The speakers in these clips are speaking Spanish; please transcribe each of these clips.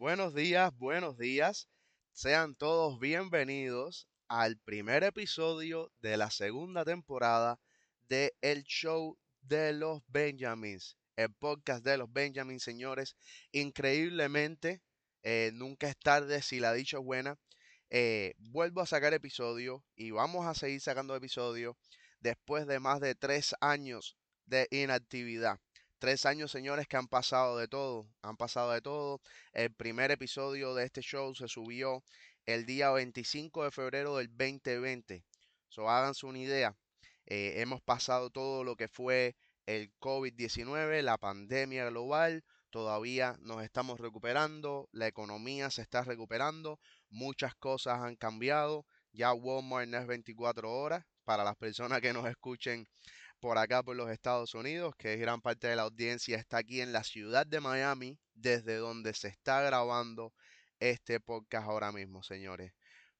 Buenos días, buenos días. Sean todos bienvenidos al primer episodio de la segunda temporada de El Show de los Benjamins, el podcast de los Benjamins, señores. Increíblemente, eh, nunca es tarde si la dicha es buena. Eh, vuelvo a sacar episodio y vamos a seguir sacando episodios después de más de tres años de inactividad. Tres años, señores, que han pasado de todo, han pasado de todo. El primer episodio de este show se subió el día 25 de febrero del 2020. So, háganse una idea. Eh, hemos pasado todo lo que fue el COVID-19, la pandemia global. Todavía nos estamos recuperando, la economía se está recuperando, muchas cosas han cambiado. Ya Walmart no es 24 horas. Para las personas que nos escuchen por acá por los Estados Unidos, que gran parte de la audiencia está aquí en la ciudad de Miami, desde donde se está grabando este podcast ahora mismo, señores.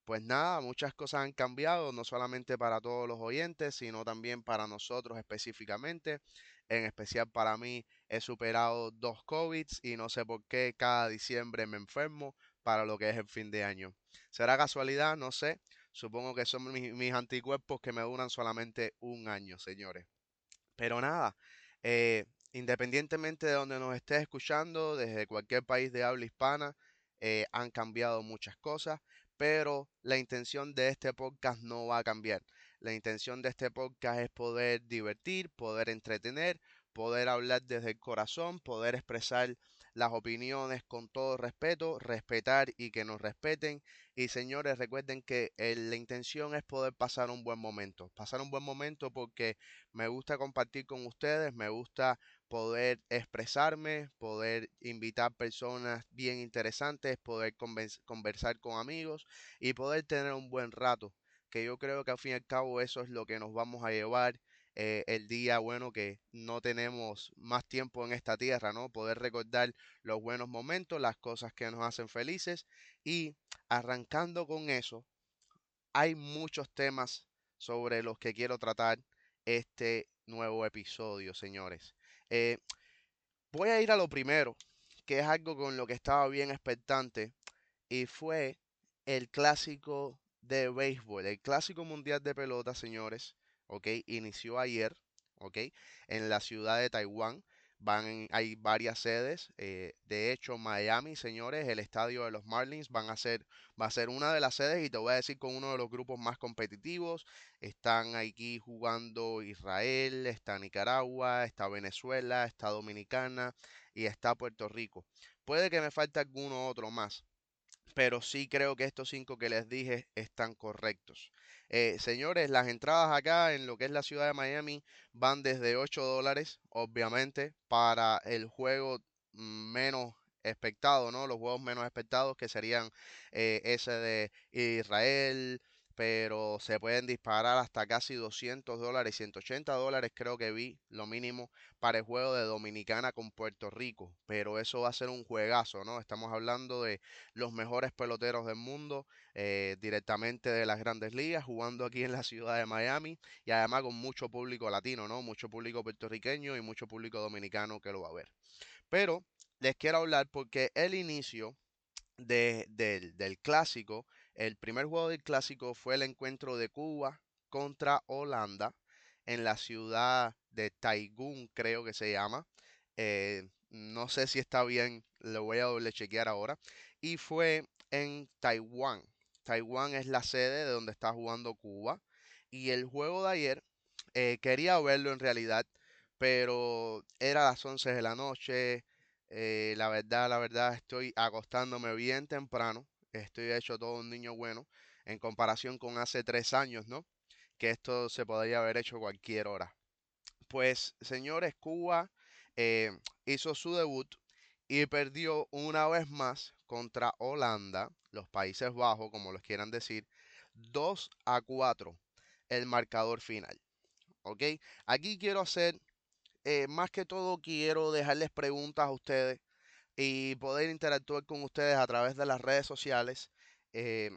Pues nada, muchas cosas han cambiado, no solamente para todos los oyentes, sino también para nosotros específicamente. En especial para mí, he superado dos COVID y no sé por qué cada diciembre me enfermo para lo que es el fin de año. ¿Será casualidad? No sé. Supongo que son mis, anticuerpos que me duran solamente un año, señores. Pero nada, eh, independientemente de donde nos estés escuchando, desde cualquier país de habla hispana, eh, han cambiado muchas cosas, pero la intención de este podcast no va a cambiar. La intención de este podcast es poder divertir, poder entretener, poder hablar desde el corazón, poder expresar las opiniones con todo respeto, respetar y que nos respeten. Y señores, recuerden que eh, la intención es poder pasar un buen momento. Pasar un buen momento porque me gusta compartir con ustedes, me gusta poder expresarme, poder invitar personas bien interesantes, poder conversar con amigos y poder tener un buen rato. Que yo creo que al fin y al cabo eso es lo que nos vamos a llevar eh, el día bueno que no tenemos más tiempo en esta tierra, ¿no? Poder recordar los buenos momentos, las cosas que nos hacen felices y arrancando con eso, hay muchos temas sobre los que quiero tratar este nuevo episodio, señores. Eh, voy a ir a lo primero, que es algo con lo que estaba bien expectante, y fue el clásico de béisbol, el clásico mundial de pelota, señores, ¿ok? Inició ayer, ¿ok? En la ciudad de Taiwán. Van, hay varias sedes. Eh, de hecho, Miami, señores, el estadio de los Marlins van a ser, va a ser una de las sedes y te voy a decir con uno de los grupos más competitivos. Están aquí jugando Israel, está Nicaragua, está Venezuela, está Dominicana y está Puerto Rico. Puede que me falte alguno otro más, pero sí creo que estos cinco que les dije están correctos. Eh, señores, las entradas acá en lo que es la ciudad de Miami van desde 8 dólares, obviamente, para el juego menos expectado, ¿no? Los juegos menos expectados que serían eh, ese de Israel, pero se pueden disparar hasta casi 200 dólares, 180 dólares creo que vi lo mínimo para el juego de Dominicana con Puerto Rico, pero eso va a ser un juegazo, ¿no? Estamos hablando de los mejores peloteros del mundo, eh, directamente de las grandes ligas, jugando aquí en la ciudad de Miami y además con mucho público latino, ¿no? Mucho público puertorriqueño y mucho público dominicano que lo va a ver. Pero les quiero hablar porque el inicio del clásico el primer juego del clásico fue el encuentro de Cuba contra Holanda en la ciudad de Taigun, creo que se llama. Eh, no sé si está bien, lo voy a doble chequear ahora. Y fue en Taiwán. Taiwán es la sede de donde está jugando Cuba. Y el juego de ayer, eh, quería verlo en realidad, pero era las 11 de la noche. Eh, la verdad, la verdad, estoy acostándome bien temprano estoy hecho todo un niño bueno en comparación con hace tres años, ¿no? Que esto se podría haber hecho cualquier hora. Pues, señores, Cuba eh, hizo su debut y perdió una vez más contra Holanda, los Países Bajos, como los quieran decir, 2 a 4 el marcador final. ¿Ok? Aquí quiero hacer, eh, más que todo, quiero dejarles preguntas a ustedes y poder interactuar con ustedes a través de las redes sociales. Eh,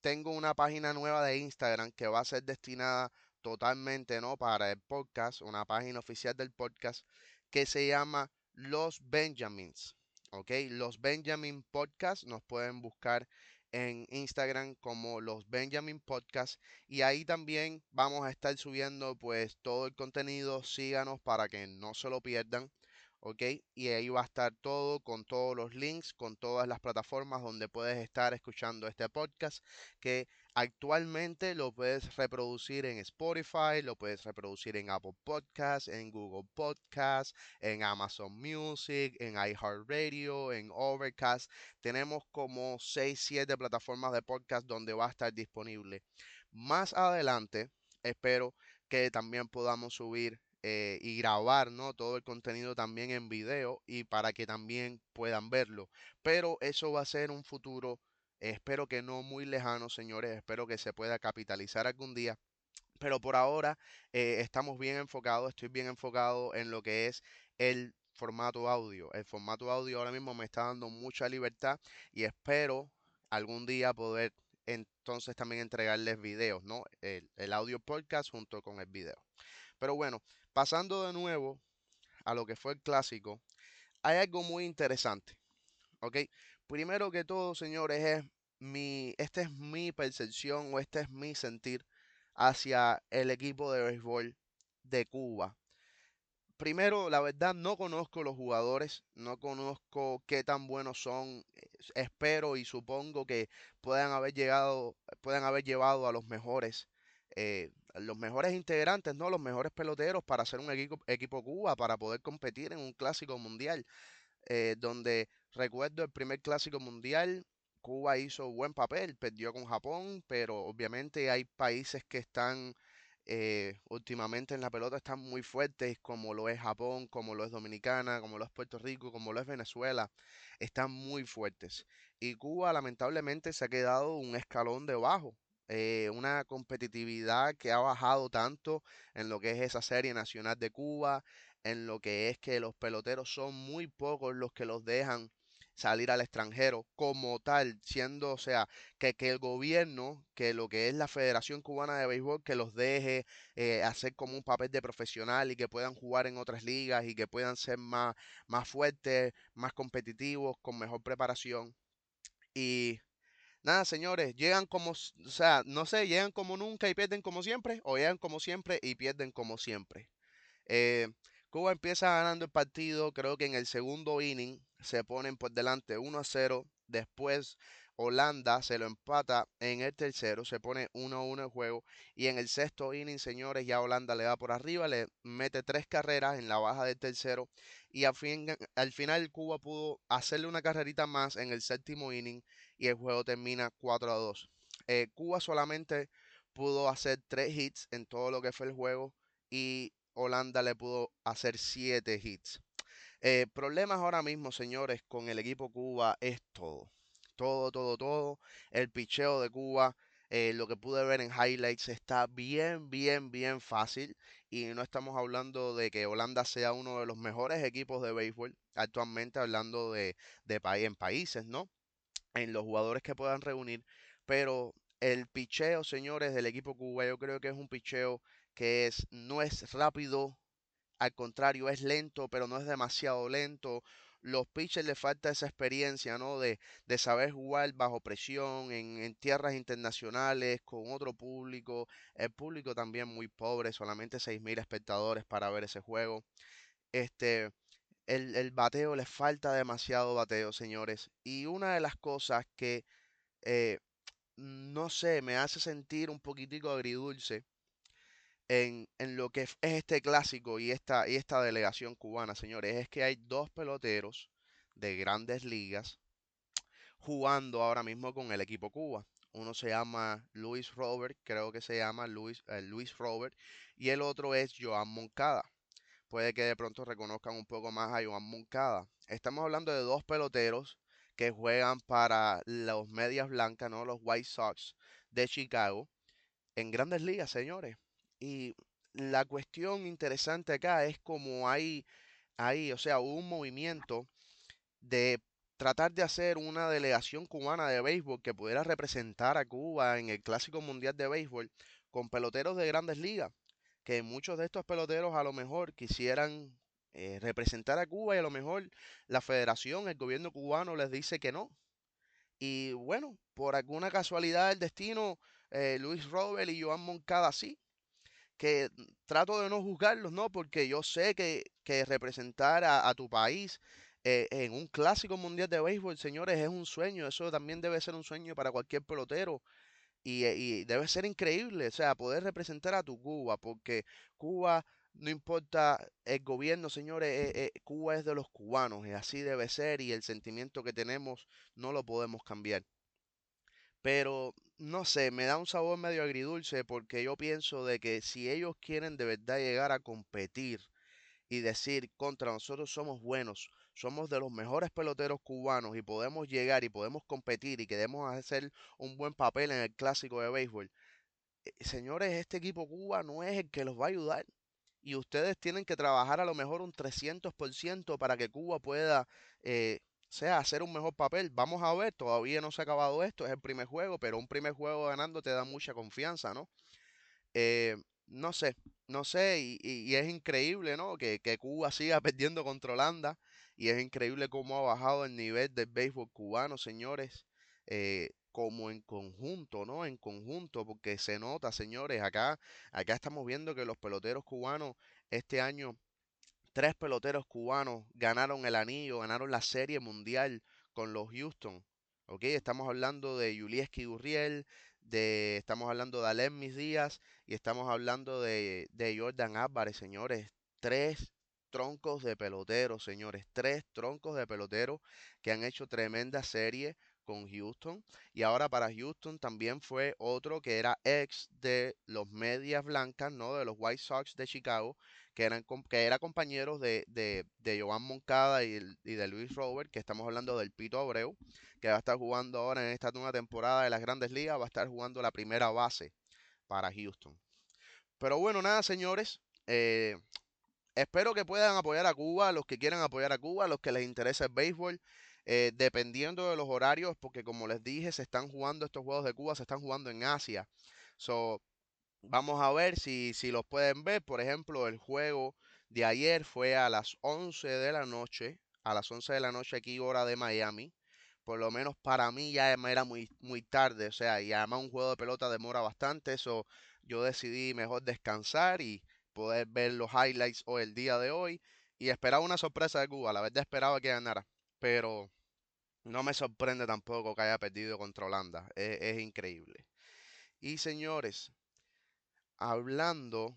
tengo una página nueva de Instagram que va a ser destinada totalmente ¿no? para el podcast, una página oficial del podcast que se llama Los Benjamins. ¿ok? Los Benjamin Podcast nos pueden buscar en Instagram como los Benjamin Podcast y ahí también vamos a estar subiendo pues todo el contenido, síganos para que no se lo pierdan. ¿Ok? Y ahí va a estar todo con todos los links, con todas las plataformas donde puedes estar escuchando este podcast, que actualmente lo puedes reproducir en Spotify, lo puedes reproducir en Apple Podcasts, en Google Podcasts, en Amazon Music, en iHeartRadio, en Overcast. Tenemos como 6, 7 plataformas de podcast donde va a estar disponible. Más adelante, espero que también podamos subir eh, y grabar ¿no? todo el contenido también en video y para que también puedan verlo. Pero eso va a ser un futuro, espero que no muy lejano, señores, espero que se pueda capitalizar algún día. Pero por ahora eh, estamos bien enfocados, estoy bien enfocado en lo que es el formato audio. El formato audio ahora mismo me está dando mucha libertad y espero algún día poder entonces también entregarles videos, ¿no? El, el audio podcast junto con el video. Pero bueno, pasando de nuevo a lo que fue el clásico, hay algo muy interesante. ¿Ok? Primero que todo, señores, es mi, esta es mi percepción o este es mi sentir hacia el equipo de béisbol de Cuba. Primero, la verdad, no conozco los jugadores, no conozco qué tan buenos son. Espero y supongo que puedan haber llegado, puedan haber llevado a los mejores eh, los mejores integrantes, ¿no? Los mejores peloteros para hacer un equipo, equipo Cuba, para poder competir en un clásico mundial. Eh, donde recuerdo el primer clásico mundial, Cuba hizo buen papel, perdió con Japón, pero obviamente hay países que están eh, últimamente en la pelota están muy fuertes, como lo es Japón, como lo es Dominicana, como lo es Puerto Rico, como lo es Venezuela, están muy fuertes. Y Cuba lamentablemente se ha quedado un escalón debajo. Eh, una competitividad que ha bajado tanto en lo que es esa serie nacional de Cuba, en lo que es que los peloteros son muy pocos los que los dejan salir al extranjero como tal, siendo, o sea, que, que el gobierno, que lo que es la Federación Cubana de Béisbol, que los deje eh, hacer como un papel de profesional y que puedan jugar en otras ligas y que puedan ser más, más fuertes, más competitivos, con mejor preparación. Y Nada, señores, llegan como, o sea, no sé, llegan como nunca y pierden como siempre, o llegan como siempre y pierden como siempre. Eh, Cuba empieza ganando el partido, creo que en el segundo inning se ponen por delante 1 a 0. Después Holanda se lo empata en el tercero, se pone 1 a 1 el juego. Y en el sexto inning, señores, ya Holanda le da por arriba, le mete tres carreras en la baja del tercero. Y al, fin, al final Cuba pudo hacerle una carrerita más en el séptimo inning y el juego termina 4 a 2. Eh, Cuba solamente pudo hacer 3 hits en todo lo que fue el juego y Holanda le pudo hacer 7 hits. Eh, problemas ahora mismo, señores, con el equipo Cuba es todo. Todo, todo, todo. El picheo de Cuba, eh, lo que pude ver en highlights, está bien, bien, bien fácil. Y no estamos hablando de que Holanda sea uno de los mejores equipos de béisbol actualmente, hablando de, de en países, ¿no? En los jugadores que puedan reunir, pero el picheo, señores, del equipo Cuba, yo creo que es un picheo que es, no es rápido, al contrario, es lento, pero no es demasiado lento. Los pitchers le falta esa experiencia, ¿no? De, de saber jugar bajo presión, en, en, tierras internacionales, con otro público. El público también muy pobre, solamente 6.000 espectadores para ver ese juego. Este, el, el, bateo, le falta demasiado bateo, señores. Y una de las cosas que, eh, no sé, me hace sentir un poquitico agridulce en, en lo que es este clásico y esta, y esta delegación cubana, señores, es que hay dos peloteros de grandes ligas jugando ahora mismo con el equipo Cuba. Uno se llama Luis Robert, creo que se llama Luis, eh, Luis Robert, y el otro es Joan Moncada puede que de pronto reconozcan un poco más a Joan Moncada. Estamos hablando de dos peloteros que juegan para los Medias Blancas, ¿no? Los White Sox de Chicago, en grandes ligas, señores. Y la cuestión interesante acá es como hay, hay, o sea, un movimiento de tratar de hacer una delegación cubana de béisbol que pudiera representar a Cuba en el Clásico Mundial de Béisbol con peloteros de grandes ligas que muchos de estos peloteros a lo mejor quisieran eh, representar a Cuba y a lo mejor la federación, el gobierno cubano les dice que no. Y bueno, por alguna casualidad del destino, eh, Luis Robert y Joan Moncada sí, que trato de no juzgarlos, ¿no? Porque yo sé que, que representar a, a tu país eh, en un clásico mundial de béisbol, señores, es un sueño. Eso también debe ser un sueño para cualquier pelotero. Y, eh, y debe ser increíble, o sea, poder representar a tu Cuba, porque Cuba, no importa el gobierno, señores, eh, eh, Cuba es de los cubanos, y así debe ser, y el sentimiento que tenemos no lo podemos cambiar. Pero no sé, me da un sabor medio agridulce porque yo pienso de que si ellos quieren de verdad llegar a competir y decir contra nosotros somos buenos, somos de los mejores peloteros cubanos y podemos llegar y podemos competir y queremos hacer un buen papel en el clásico de béisbol, eh, señores, este equipo Cuba no es el que los va a ayudar. Y ustedes tienen que trabajar a lo mejor un 300% para que Cuba pueda, eh, sea, hacer un mejor papel. Vamos a ver, todavía no se ha acabado esto, es el primer juego, pero un primer juego ganando te da mucha confianza, ¿no? Eh, no sé, no sé, y, y- es increíble, ¿no? Que, que Cuba siga perdiendo contra Holanda, y es increíble cómo ha bajado el nivel del béisbol cubano, señores, eh, como en conjunto, ¿no? En conjunto, porque se nota, señores, acá, acá estamos viendo que los peloteros cubanos este año Tres peloteros cubanos ganaron el anillo, ganaron la Serie Mundial con los Houston. ¿Ok? Estamos hablando de Yulieski Gurriel, de, estamos hablando de Alemmis Díaz y estamos hablando de, de Jordan Álvarez, señores. Tres troncos de peloteros, señores. Tres troncos de peloteros que han hecho tremenda serie con Houston. Y ahora para Houston también fue otro que era ex de los Medias Blancas, ¿no? De los White Sox de Chicago que eran que era compañeros de, de, de Joan Moncada y de Luis Robert, que estamos hablando del Pito Abreu, que va a estar jugando ahora en esta nueva temporada de las Grandes Ligas, va a estar jugando la primera base para Houston. Pero bueno, nada, señores, eh, espero que puedan apoyar a Cuba, los que quieran apoyar a Cuba, los que les interesa el béisbol. eh, dependiendo de los horarios, porque como les dije, se están jugando estos juegos de Cuba, se están jugando en Asia. So, Vamos a ver si, si los pueden ver. Por ejemplo, el juego de ayer fue a las 11 de la noche. A las 11 de la noche aquí, hora de Miami. Por lo menos para mí ya me era muy, muy tarde. O sea, y además un juego de pelota demora bastante. Eso yo decidí mejor descansar y poder ver los highlights hoy, el día de hoy. Y esperaba una sorpresa de Cuba. La verdad esperaba que ganara. Pero no me sorprende tampoco que haya perdido contra Holanda. Es, es increíble. Y señores, hablando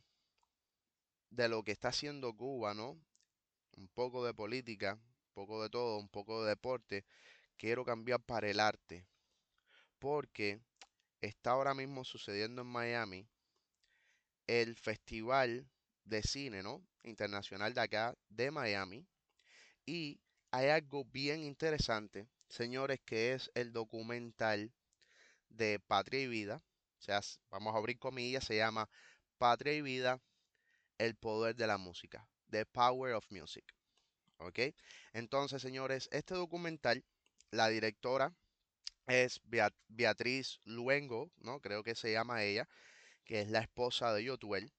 de lo que está haciendo Cuba, ¿no? Un poco de política, un poco de todo, un poco de deporte. Quiero cambiar para el arte, porque está ahora mismo sucediendo en Miami el Festival de Cine, ¿no? Internacional de acá, de Miami. Y hay algo bien interesante, señores, que es el documental de Patria y Vida. O sea, vamos a abrir comillas, se llama Patria y Vida, el poder de la música. The Power of Music. ¿Ok? Entonces, señores, este documental, la directora es Bea- Beatriz Luengo, ¿no? Creo que se llama ella, que es la esposa de Yotuel,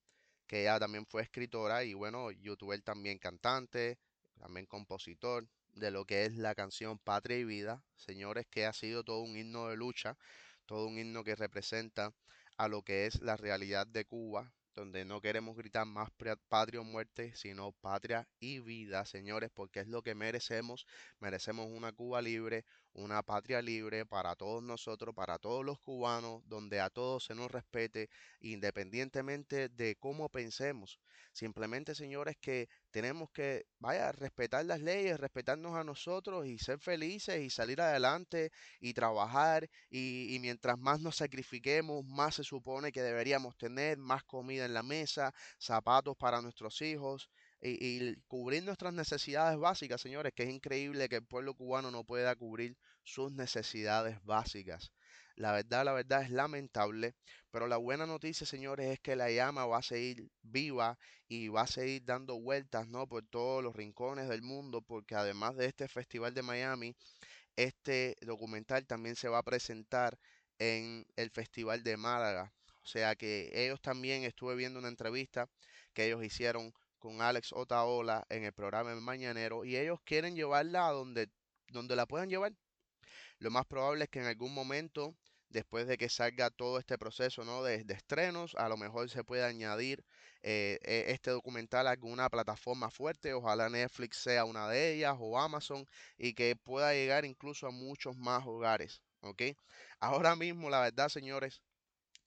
que ella también fue escritora y bueno, Yotuel también cantante, también compositor de lo que es la canción Patria y Vida, señores, que ha sido todo un himno de lucha, todo un himno que representa a lo que es la realidad de Cuba, donde no queremos gritar más patria o muerte, sino patria y vida, señores, porque es lo que merecemos. Merecemos una Cuba libre, una patria libre para todos nosotros, para todos los cubanos, donde a todos se nos respete, independientemente de cómo pensemos. Simplemente, señores, que tenemos que, vaya, respetar las leyes, respetarnos a nosotros y ser felices y salir adelante y trabajar y, y mientras más nos sacrifiquemos, más se supone que deberíamos tener, más comida en la mesa, zapatos para nuestros hijos y, y cubrir nuestras necesidades básicas, señores, que es increíble que el pueblo cubano no pueda cubrir sus necesidades básicas. La verdad, la verdad es lamentable, pero la buena noticia, señores, es que la llama va a seguir viva y va a seguir dando vueltas, ¿no? Por todos los rincones del mundo, porque además de este festival de Miami, este documental también se va a presentar en el Festival de Málaga. O sea que ellos también estuve viendo una entrevista que ellos hicieron con Alex Otaola en el programa El Mañanero y ellos quieren llevarla a donde, donde la puedan llevar. Lo más probable es que en algún momento, después de que salga todo este proceso ¿no? de, estrenos, a lo mejor se pueda añadir eh, e, este documental a alguna plataforma fuerte. Ojalá Netflix sea una de ellas o Amazon y que pueda llegar incluso a muchos más hogares. ¿ok? Ahora mismo, la verdad, señores,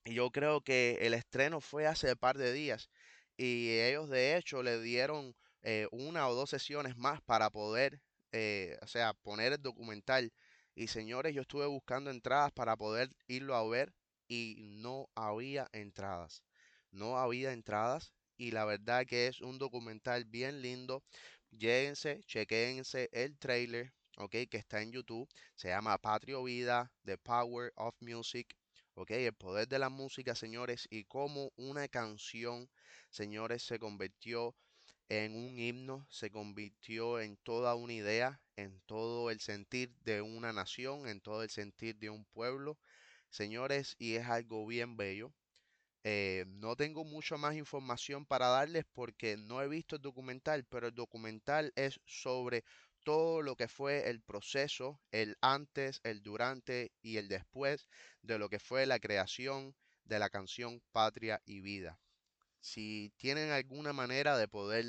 yo creo que el estreno fue hace un par de días y ellos de hecho le dieron eh, una o dos sesiones más para poder, eh, o sea, poner el documental. Y señores, yo estuve buscando entradas para poder irlo a ver y no había entradas. No había entradas y la verdad que es un documental bien lindo. Lléguense, chequense el trailer, ok, que está en YouTube. Se llama Patrio Vida, The Power of Music. Ok, el poder de la música, señores, y cómo una canción, señores, se convirtió en un himno, se convirtió en toda una idea, en todo el sentir de una nación, en todo el sentir de un pueblo, señores, y es algo bien bello. Eh, no tengo mucha más información para darles porque no he visto el documental, pero el documental es sobre todo lo que fue el proceso, el antes, el durante y el después de lo que fue la creación de la canción Patria y Vida. Si tienen alguna manera de poder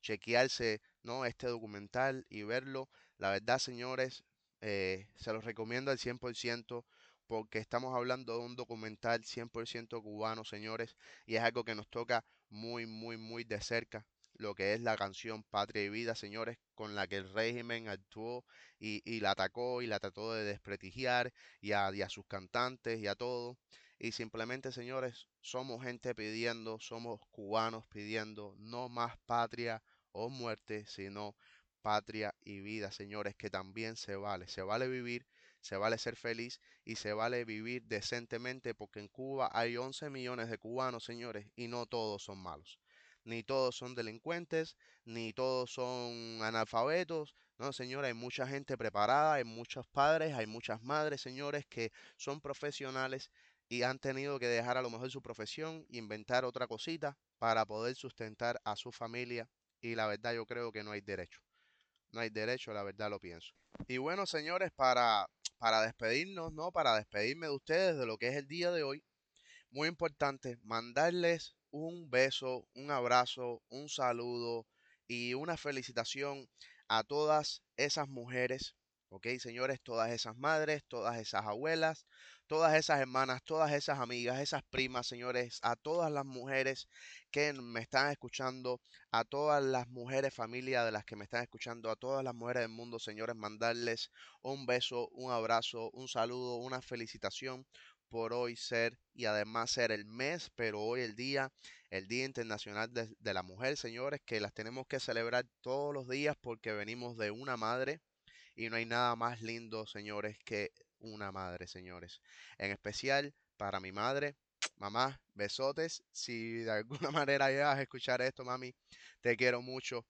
chequearse ¿no? este documental y verlo, la verdad, señores, eh, se los recomiendo al 100% porque estamos hablando de un documental 100% cubano, señores, y es algo que nos toca muy, muy, muy de cerca lo que es la canción Patria y Vida, señores, con la que el régimen actuó y, la atacó y la trató de desprestigiar y a, y a sus cantantes y a todo. Y simplemente, señores, somos gente pidiendo, somos cubanos pidiendo no más patria o muerte, sino patria y vida, señores, que también se vale. Se vale vivir, se vale ser feliz y se vale vivir decentemente porque en Cuba hay 11 millones de cubanos, señores, y no todos son malos ni todos son delincuentes, ni todos son analfabetos. No, señora, hay mucha gente preparada, hay muchos padres, hay muchas madres, señores, que son profesionales y han tenido que dejar a lo mejor su profesión, inventar otra cosita para poder sustentar a su familia. Y la verdad yo creo que no hay derecho. No hay derecho, la verdad lo pienso. Y bueno, señores, para, para despedirnos, ¿no? Para despedirme de ustedes de lo que es el día de hoy, muy importante, mandarles un beso, un abrazo, un saludo y una felicitación a todas esas mujeres, ¿ok? Señores, todas esas madres, todas esas abuelas, todas esas hermanas, todas esas amigas, esas primas, señores, a todas las mujeres que me están escuchando, a todas las mujeres familia de las que me están escuchando, a todas las mujeres del mundo, señores, mandarles un beso, un abrazo, un saludo, una felicitación por hoy ser y además ser el mes, pero hoy el día, el Día Internacional de, la Mujer, señores, que las tenemos que celebrar todos los días porque venimos de una madre y no hay nada más lindo, señores, que una madre, señores. En especial para mi madre, mamá, besotes. Si de alguna manera llegas a escuchar esto, mami, te quiero mucho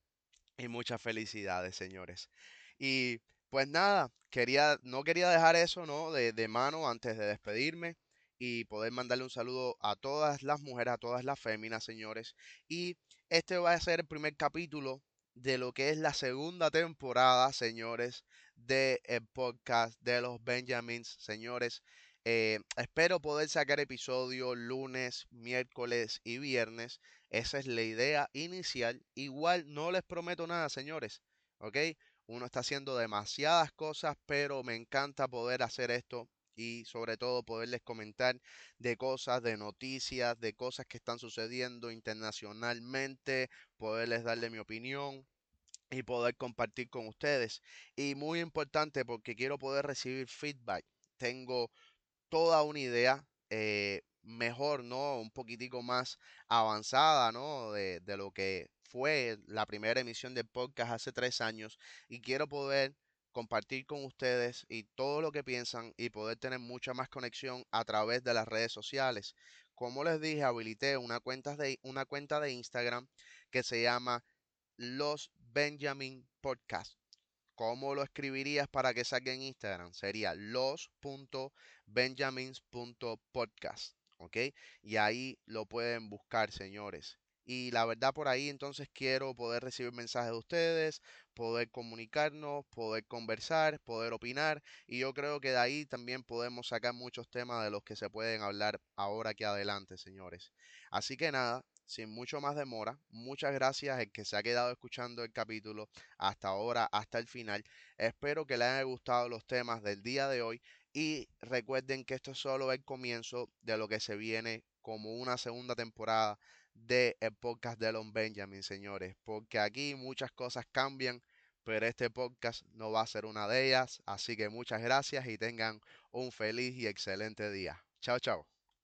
y muchas felicidades, señores. Y pues nada, quería, no quería dejar eso, ¿no? De, de mano antes de despedirme y poder mandarle un saludo a todas las mujeres, a todas las féminas, señores. Y este va a ser el primer capítulo de lo que es la segunda temporada, señores, del el podcast de los Benjamins, señores. Eh, espero poder sacar episodio lunes, miércoles y viernes. Esa es la idea inicial. Igual no les prometo nada, señores. ¿Ok? Uno está haciendo demasiadas cosas, pero me encanta poder hacer esto y sobre todo poderles comentar de cosas, de noticias, de cosas que están sucediendo internacionalmente, poderles darle mi opinión y poder compartir con ustedes. Y muy importante porque quiero poder recibir feedback. Tengo toda una idea. Eh, mejor, ¿no? Un poquitico más avanzada, ¿no? De, de lo que fue la primera emisión del podcast hace tres años y quiero poder compartir con ustedes y todo lo que piensan y poder tener mucha más conexión a través de las redes sociales. Como les dije, habilité una cuenta de, una cuenta de Instagram que se llama Los Benjamin Podcast. ¿Cómo lo escribirías para que salga en Instagram? Sería los.benjamins.podcast. ¿Ok? Y ahí lo pueden buscar, señores. Y la verdad por ahí entonces quiero poder recibir mensajes de ustedes, poder comunicarnos, poder conversar, poder opinar y yo creo que de ahí también podemos sacar muchos temas de los que se pueden hablar ahora aquí adelante, señores. Así que nada, sin mucho más demora, muchas gracias el que se ha quedado escuchando el capítulo hasta ahora, hasta el final. Espero que les haya gustado los temas del día de hoy y recuerden que esto es solo el comienzo de lo que se viene como una segunda temporada de el podcast de Lon Benjamin, señores, porque aquí muchas cosas cambian, pero este podcast no va a ser una de ellas, así que muchas gracias y tengan un feliz y excelente día. Chao, chao.